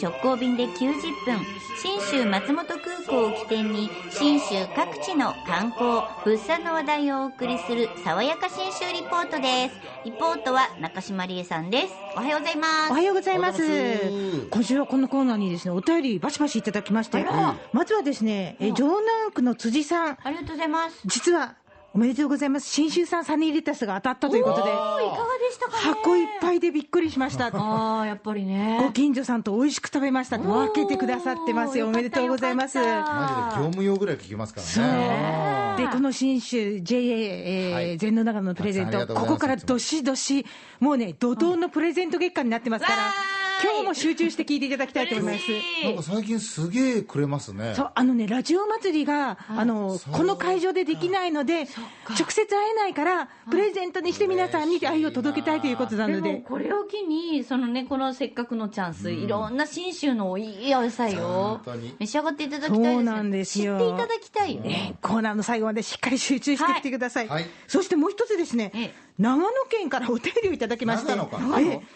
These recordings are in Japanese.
直行便で90分信州松本空港を起点に信州各地の観光物産の話題をお送りする爽やか信州リポートです。リポートは中島理恵さんです。おはようございます。おはようございます。今週はこのコーナーにですね、お便りバシバシいただきましてまずはですね、え城南区の辻さん、ありがとうございます。実はおめでとうございます。信州産サニーレタスが当たったということで、いかがでしたかね箱いっぱいでびっくりしました。ああやっぱりねご近所さんと美味しく食べましたと分けてくださってますよ。おめでとうございます。マジで業務用ぐらい聞きますからね。で、この新州 JA、えーはい全農長野のプレゼント、ここからどしどし、もうね、怒涛のプレゼント月間になってますから、今日も集中して聞いていただきたいと思います。なんか最近すげえくれますね。そうあのね、ラジオ祭りが、あのこの会場でできないので、直接会えないから、プレゼントにして皆さんに愛を届けたいということなので。もで、これを機にそのねこのせっかくのチャンス、いろんな信州のいいお野菜を本当に。召し上がっていただきたいですそうなんですよ。知っていただきたいよね。コーナーの最後までしっかり集中してきてください。はい。はい。そしてもう一つですね、ええ長野県からお便りをいただきまして、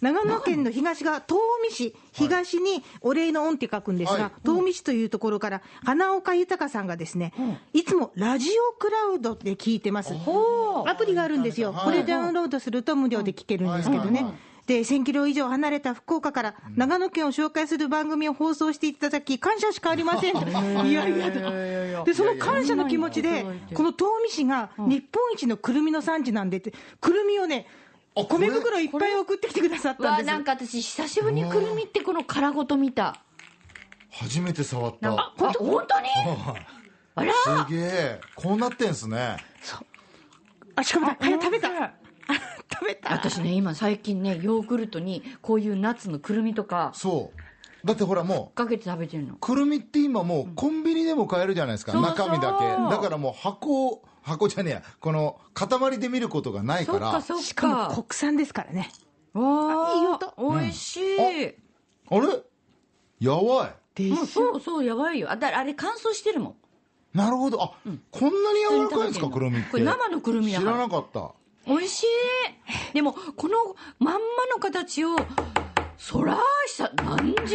長野県の東が東御市、東にお礼の恩って書くんですが、はい東御市というところから、花岡豊さんがですね、いつもラジオクラウドで聞いてます。アプリがあるんですよ。はいこれダウンロードすると無料で聞けるんですけどね。で1000キロ以上離れた福岡から長野県を紹介する番組を放送していただき、感謝しかありません。と、いやいやと、でその感謝の気持ちで、この東御市が日本一のくるみの産地なんでって、くるみをね、米袋いっぱい送ってきてくださったんです。わあなんか私久しぶりにくるみってこの殻ごと見た。初めて触った。なんかあ本当に？あら？すげえ。こうなってんすね。あ、しかもだ、早食べた。べた。私ね今最近ねヨーグルトにこういうナッツのくるみとかそう。だってほらもう、かけて食べてるのくるみって今もうコンビニでも買えるじゃないですか。そうそう中身だけ。だからもう箱を、箱じゃねえや。この塊で見ることがないから。そっかそっしかもか国産ですからね。わあいい音美味しい、あれ？やばい。でもうそうそうやばいよあだあれ乾燥してるもんなるほど。あ、こんなに柔らかいんですか、くるみって。これ生のくるみだ知かららなかった。美味しい。でもこのまんまの形をそら久何十年ぶり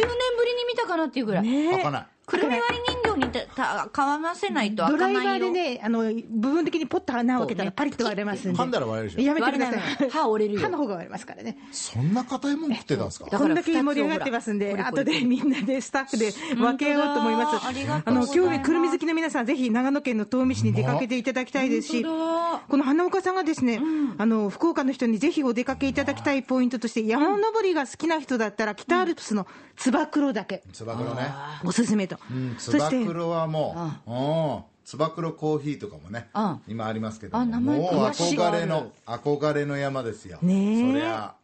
に見たかなっていうぐらい、ね開かない。くるみ割り人形にたた買わせないとドライバ開かないよ。ーでね、あの部分的にポッと穴を開けたらパリッと割れますんで。噛んだら割れるでしょやめてください。ない。歯折れるよ。歯の方が割れますからね。そんな硬いもん食ってたんですか？だからこんだけ盛り上がってますんで、二つをほら後でみんなでスタッフで分けようと思います。本当だありがとあの、うございます。今日ね、くるみ好きの皆さん、ぜひ長野県の東御市に出かけていただきたいですし、本当だ。この花岡さんがですね、あの、福岡の人にぜひお出かけいただきたいポイントとして、山登りが好きな人だったら、北アルプスのつば九郎岳、つば九郎ね。おすすめと。うん、つそして、ば九郎はもう、うん、つば九郎コーヒーとかもねうん、今ありますけども、もう憧れの、憧れの山ですよ。ねえ。そりゃ、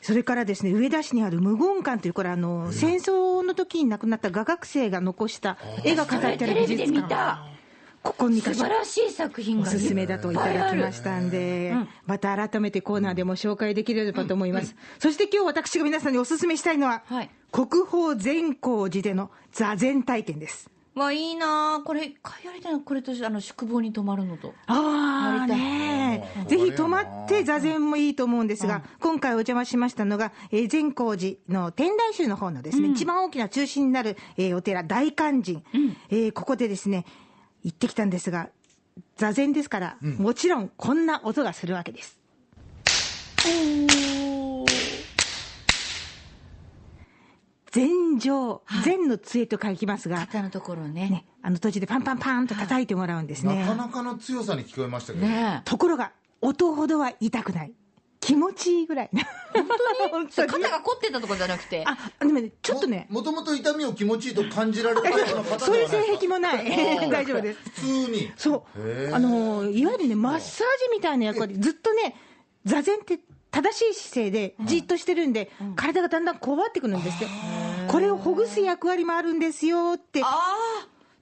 それからですね、上田市にある無言館という、これあの、戦争の時に亡くなった画学生が残した絵が飾ってある美テレビで術館。ここに素晴らしい作品おがすすめだといただきましたんで、また改めてコーナーでも紹介できればと思います。そして今日私が皆さんにおすすめしたいのは、はい。国宝善光寺での座禅体験です。わいいな。あこれ一回やりたいなこれとあの宿坊に泊まるのと。ああやりたい。ねうん。ぜひ泊まって座禅もいいと思うんですが、今回お邪魔しましたのが、えー善光寺の天台宗の方のですね、一番大きな中心になる、えーお寺、大勧進、えーここでですね、行ってきたんですが、座禅ですから、もちろんこんな音がするわけです。禅上、禅の杖と書きますが、肩のところねね、あの途中でパンパンパンと叩いてもらうんですね。なかなかの強さに聞こえましたけど、ねところが、音ほどは痛くない。気持ちいいぐらい。本当に？え肩が凝ってたとかじゃなくて？あ、でもね、ちょっとね、もともと痛みを気持ちいいと感じられるタイプの方ではないそういう性癖もない。大丈夫です。普通に。そう。あの、いわゆるね、マッサージみたいな役割、ずっとね、座禅って正しい姿勢でじっとしてるんで、体がだんだんこわってくるんですって。これをほぐす役割もあるんですよって。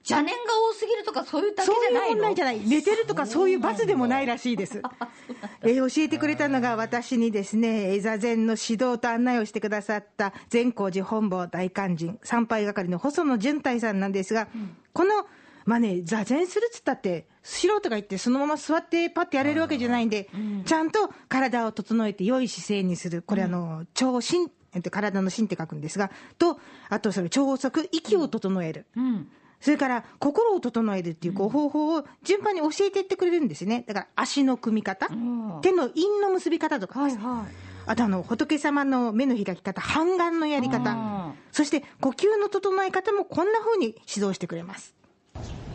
邪念が多すぎるとかそういうだけそういうじゃないの問題じゃない、寝てるとかそういう罰でもないらしいです。えー教えてくれたのが私にですね、えー座禅の指導と案内をしてくださった善光寺本坊大勧進参拝係の細野純太さんなんですが、この、まあね、座禅するっつったって、素人が行ってそのまま座ってパッてやれるわけじゃないんで、ちゃんと体を整えて良い姿勢にする。これあの、超身えっと、体の芯って書くんですが、と、あとそれ、超速、息を整える。うん。それから、心を整えるっていうこう方法を順番に教えていってくれるんですね。だから、足の組み方、ん手の印の結び方とかですね。はい。あとあの、仏様の目の開き方、半眼のやりあ方、そして呼吸の整え方もこんな風に指導してくれます。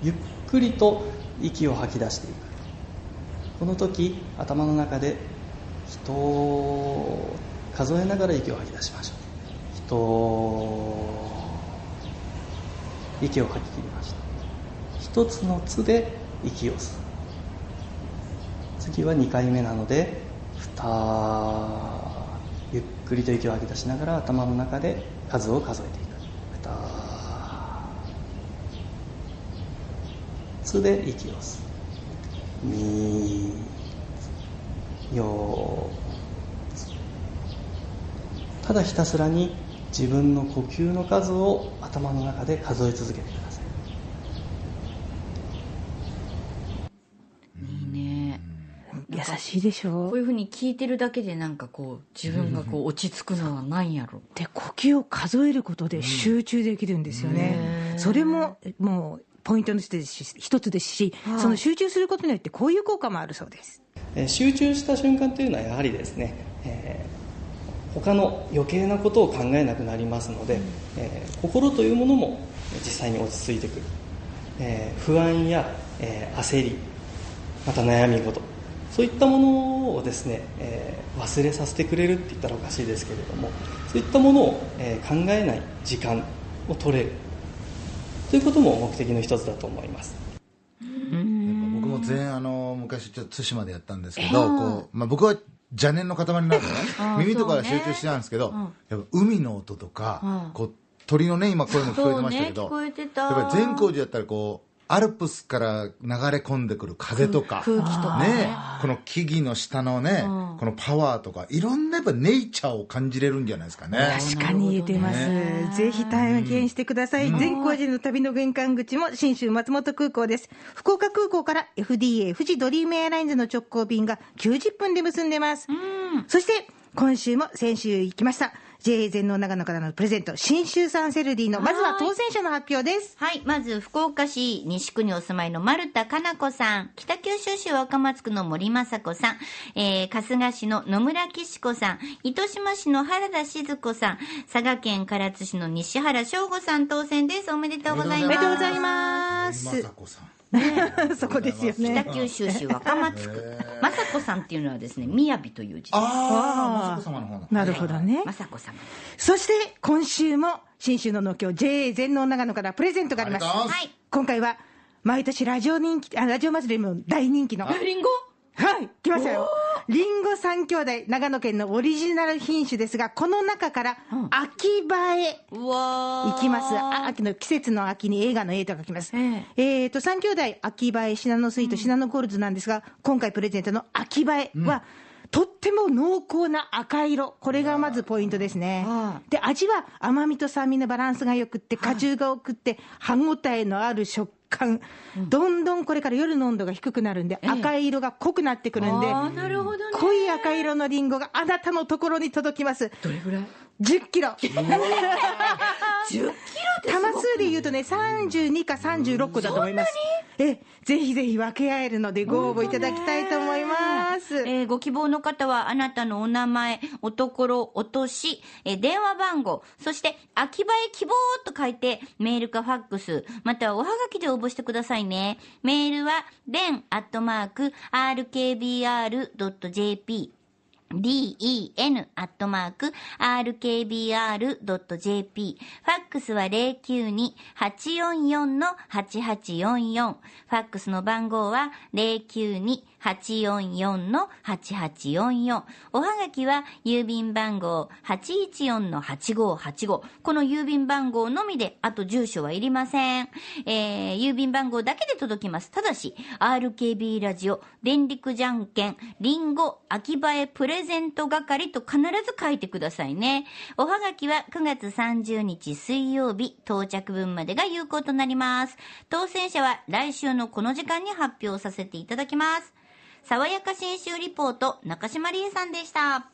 ゆっくりと息を吐き出していくこの時頭の中で人を数えながら息を吐き出しましょう人息を吐き切りました。一つの「つ」で息を吸う。次は2回目なので「ふた」ゆっくりと息を吐き出しながら頭の中で数を数えていく「ふた」つで息を吸う。みよただひたすらに自分の呼吸の数を頭の中で数え続けてくださいいいね。優しいでしょ？こういうふうに聞いてるだけでなんかこう、自分がこう落ち着くのはないやろ。で、呼吸を数えることで集中できるんですよね。それも、もう、ポイントの一つですし一つですし、はいその集中することによってこういう効果もあるそうです。えー集中した瞬間というのはやはりですね、えー他の余計なことを考えなくなりますので、えー心というものも実際に落ち着いてくる、えー不安や、えー焦りまた悩み事そういったものをですね、えー忘れさせてくれるって言ったらおかしいですけれどもそういったものを、えー考えない時間を取れる。ということも目的の一つだと思います。僕も全あの昔ちょっと対馬でやったんですけど、こうまあ、僕は邪念の塊なんでね。耳とかそうね集中してたんですけど、うん。やっぱ海の音とか、うん。こう鳥のね今声も聞こえてましたけど、ねやっぱり善光寺やったらこうアルプスから流れ込んでくる風とか空気とかねねこの木々の下のね、うんこのパワーとかいろんなやっぱネイチャーを感じれるんじゃないですかね。確かに言えてます。ねぜひ体験してください。全光寺の旅の玄関口も新州松本空港です。福岡空港から FDA 富士ドリームエアラインズの直行便が90分で結んでます。そして今週も先週行きました。JA 全農長野からのプレゼント、新州産セルディの、まずは当選者の発表です。はい。まず、福岡市西区にお住まいの丸田かな子さん。北九州市若松区の森雅子さん。えー、春日市の野村岸子さん。糸島市の原田静子さん。佐賀県唐津市の西原翔吾さん当選です。おめでとうございます。おめでとうございますまさこさん。そこですよね。北九州市若松区。雅子さんっていうのはですね、雅という字です。ああ、まさこ様の方の。なるほどね。雅子様。そして今週も新州の農協 JA 全農長野からプレゼントがあります。はい。今回は毎年ラジオ人気あラジオ祭りも大人気のリンゴ？はい来ましたよリンゴ三兄弟長野県のオリジナル品種ですがこの中からうん。秋葉へうわー。行きます。あ秋の季節の秋に映画の A と書きます。ええ。ーと三兄弟秋葉えシナノスイート、シナノゴールズなんですが今回プレゼントの秋葉えは、とっても濃厚な赤色、これがまずポイントですねは。で、味は甘みと酸味のバランスがよくって、果汁が多くって、歯ごたえのある食感、どんどんこれから夜の温度が低くなるんで、ええ赤い色が濃くなってくるんで。濃い赤色のリンゴがあなたのところに届きます。どれぐらい？10キロ。?10 キロって玉数で言うとね、32か36個だと思います。え、ぜひぜひ分け合えるのでご応募いただきたいと思います。えーご希望の方は、あなたのお名前、おところ、お年、えー電話番号、そして、秋葉へ希望と書いて、メールかファックス、またはおはがきで応募してくださいね。メールは、den アットマーク、rkbr.jp。Den アットマーク rkbr.jp ファックスは092-844-8844ファックスの番号は092-844-8844おはがきは郵便番号814-8585この郵便番号のみであと住所はいりません、えー、郵便番号だけで届きます。ただし RKB ラジオ電力じゃんけんリンゴ秋葉えプレレゼント係と必ず書いてくださいね。おはがきは9月30日水曜日到着分までが有効となります。当選者は来週のこの時間に発表させていただきます。爽やか新州リポート中島理恵さんでした。